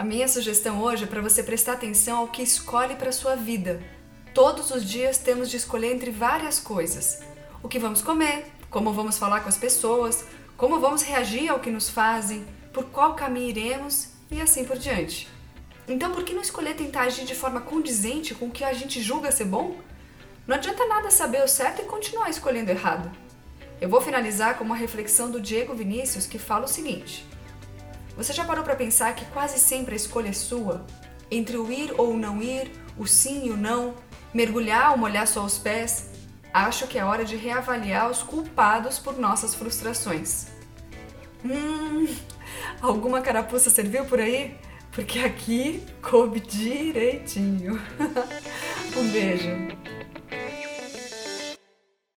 A minha sugestão hoje é para você prestar atenção ao que escolhe para sua vida. Todos os dias temos de escolher entre várias coisas: o que vamos comer, como vamos falar com as pessoas, como vamos reagir ao que nos fazem, por qual caminho iremos e assim por diante. Então, por que não escolher tentar agir de forma condizente com o que a gente julga ser bom? Não adianta nada saber o certo e continuar escolhendo errado. Eu vou finalizar com uma reflexão do Diego Vinícius que fala o seguinte: Você já parou para pensar que quase sempre a escolha é sua? Entre o ir ou o não ir, o sim e o não, mergulhar ou molhar só os pés? Acho que é hora de reavaliar os culpados por nossas frustrações. Hum, alguma carapuça serviu por aí? Porque aqui coube direitinho. um beijo.